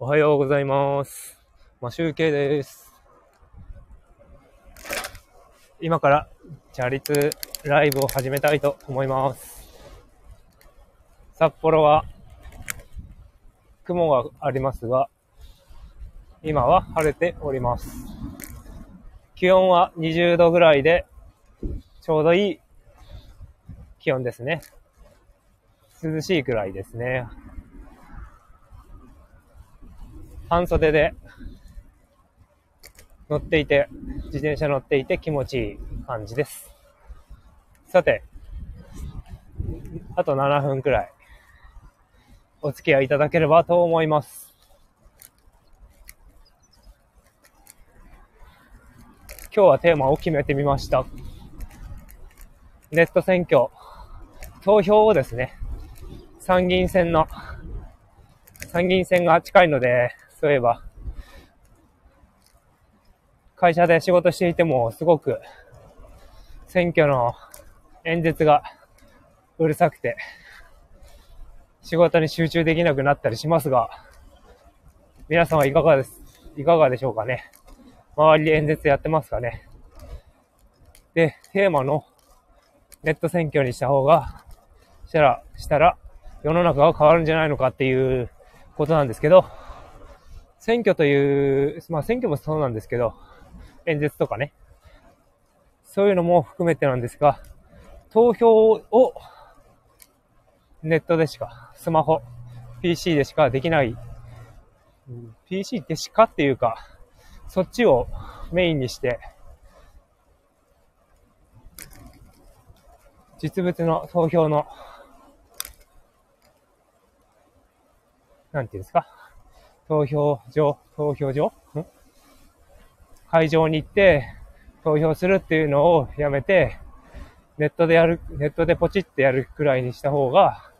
おはようございます。マシュウケイです。今から、チャリツライブを始めたいと思います。札幌は、雲がありますが、今は晴れております。気温は20度ぐらいで、ちょうどいい気温ですね。涼しいくらいですね。半袖で乗っていて、自転車乗っていて気持ちいい感じです。さて、あと7分くらいお付き合いいただければと思います。今日はテーマを決めてみました。ネット選挙、投票をですね、参議院選の、参議院選が近いので、そういえば、会社で仕事していても、すごく、選挙の演説がうるさくて、仕事に集中できなくなったりしますが、皆さんはいかがです、いかがでしょうかね。周りで演説やってますかね。で、テーマのネット選挙にした方が、したら、したら、世の中が変わるんじゃないのかっていうことなんですけど、選挙という、まあ選挙もそうなんですけど、演説とかね、そういうのも含めてなんですが、投票をネットでしか、スマホ、PC でしかできない、PC でしかっていうか、そっちをメインにして、実物の投票の、なんていうんですか、投票所、投票所会場に行って投票するっていうのをやめて、ネットでやる、ネットでポチってやるくらいにした方が、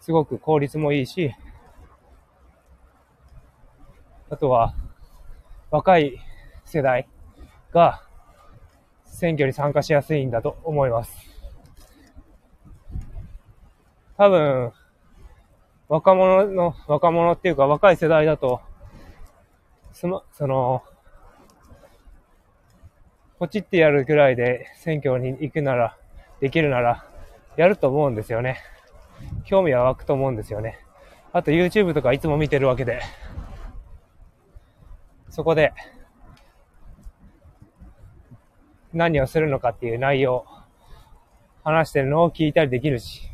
すごく効率もいいし、あとは、若い世代が選挙に参加しやすいんだと思います。多分、若者の、若者っていうか若い世代だと、その、その、ポチってやるぐらいで選挙に行くなら、できるなら、やると思うんですよね。興味は湧くと思うんですよね。あと YouTube とかいつも見てるわけで、そこで、何をするのかっていう内容、話してるのを聞いたりできるし、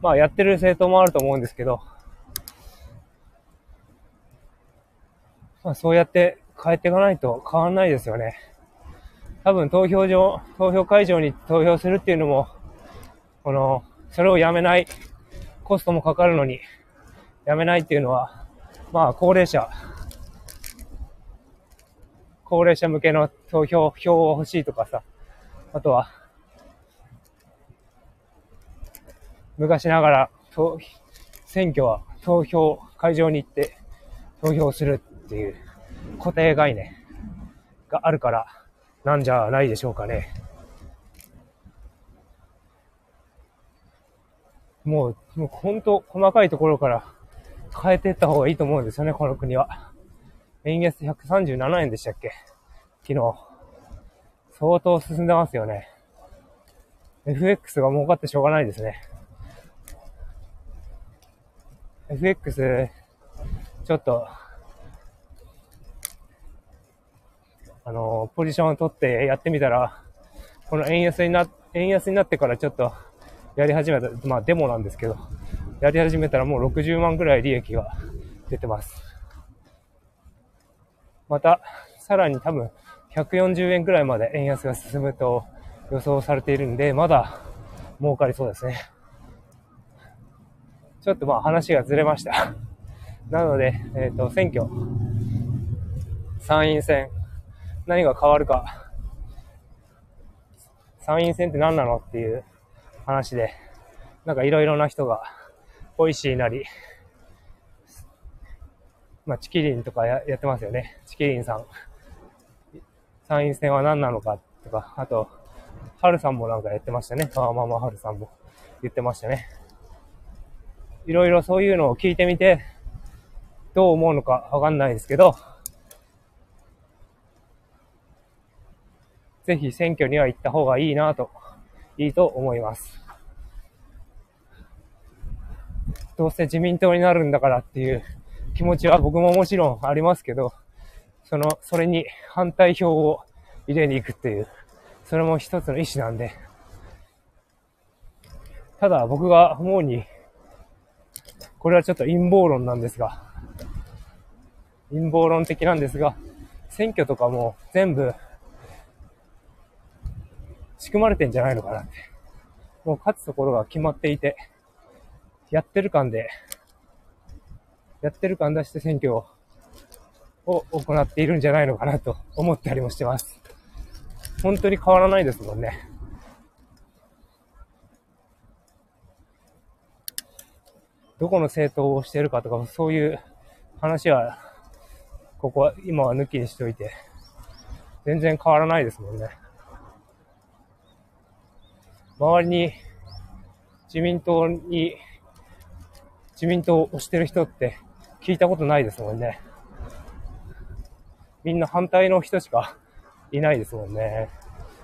まあやってる政党もあると思うんですけど、まあそうやって変えていかないと変わんないですよね。多分投票所、投票会場に投票するっていうのも、この、それをやめない、コストもかかるのに、やめないっていうのは、まあ高齢者、高齢者向けの投票、票を欲しいとかさ、あとは、昔ながら、選挙は投票会場に行って投票するっていう固定概念があるからなんじゃないでしょうかね。もう、もう本当細かいところから変えていった方がいいと思うんですよね、この国は。円安137円でしたっけ？昨日。相当進んでますよね。FX が儲かってしょうがないですね。FX、ちょっと、あの、ポジションを取ってやってみたら、この円安にな、円安になってからちょっとやり始めた、まあデモなんですけど、やり始めたらもう60万ぐらい利益が出てます。また、さらに多分140円くらいまで円安が進むと予想されているんで、まだ儲かりそうですね。ちょっとまあ話がずれました。なので、えっ、と、選挙、参院選、何が変わるか、参院選って何なのっていう話で、なんかいろいろな人が、ボイシーなり、まあ、ちきりんとかややってますよね。ちきりんさん。参院選は何なのかとか、あと、ハルさんもなんかやってましたね。あママハルさんも言ってましたね。いろいろそういうのを聞いてみて、どう思うのかわかんないですけど、ぜひ選挙には行った方がいいなと、いいと思います。どうせ自民党になるんだからっていう気持ちは僕ももちろんありますけど、その、それに反対票を入れに行くっていう、それも一つの意思なんで、ただ僕が思うに、これはちょっと陰謀論なんですが、陰謀論的なんですが、選挙とかも全部仕組まれてんじゃないのかなって。もう勝つところが決まっていて、やってる感で、やってる感出して選挙を行っているんじゃないのかなと思ったりもしてます。本当に変わらないですもんね。どこの政党をしてるかとか、そういう話は、ここは、今は抜きにしておいて、全然変わらないですもんね。周りに自民党に、自民党を推してる人って聞いたことないですもんね。みんな反対の人しかいないですもんね。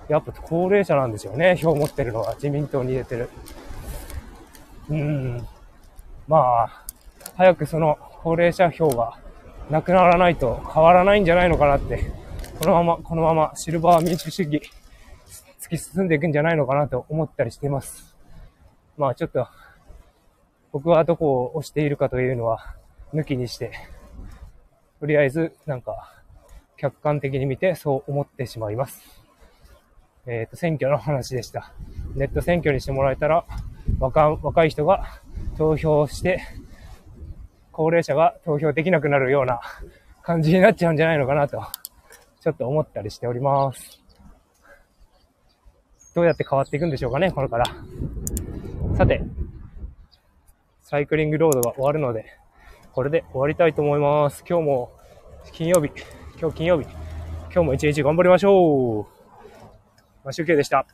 やっぱ高齢者なんですよね、票を持ってるのは。自民党に入れてる。うん。まあ、早くその高齢者票がなくならないと変わらないんじゃないのかなって、このまま、このままシルバー民主主義突き進んでいくんじゃないのかなと思ったりしています。まあちょっと、僕はどこを押しているかというのは抜きにして、とりあえずなんか客観的に見てそう思ってしまいます。えっ、ー、と、選挙の話でした。ネット選挙にしてもらえたら、若若い人が投票して、高齢者が投票できなくなるような感じになっちゃうんじゃないのかなと、ちょっと思ったりしております。どうやって変わっていくんでしょうかね、これから。さて、サイクリングロードが終わるので、これで終わりたいと思います。今日も金曜日、今日金曜日、今日も一日頑張りましょう。マシュケでした。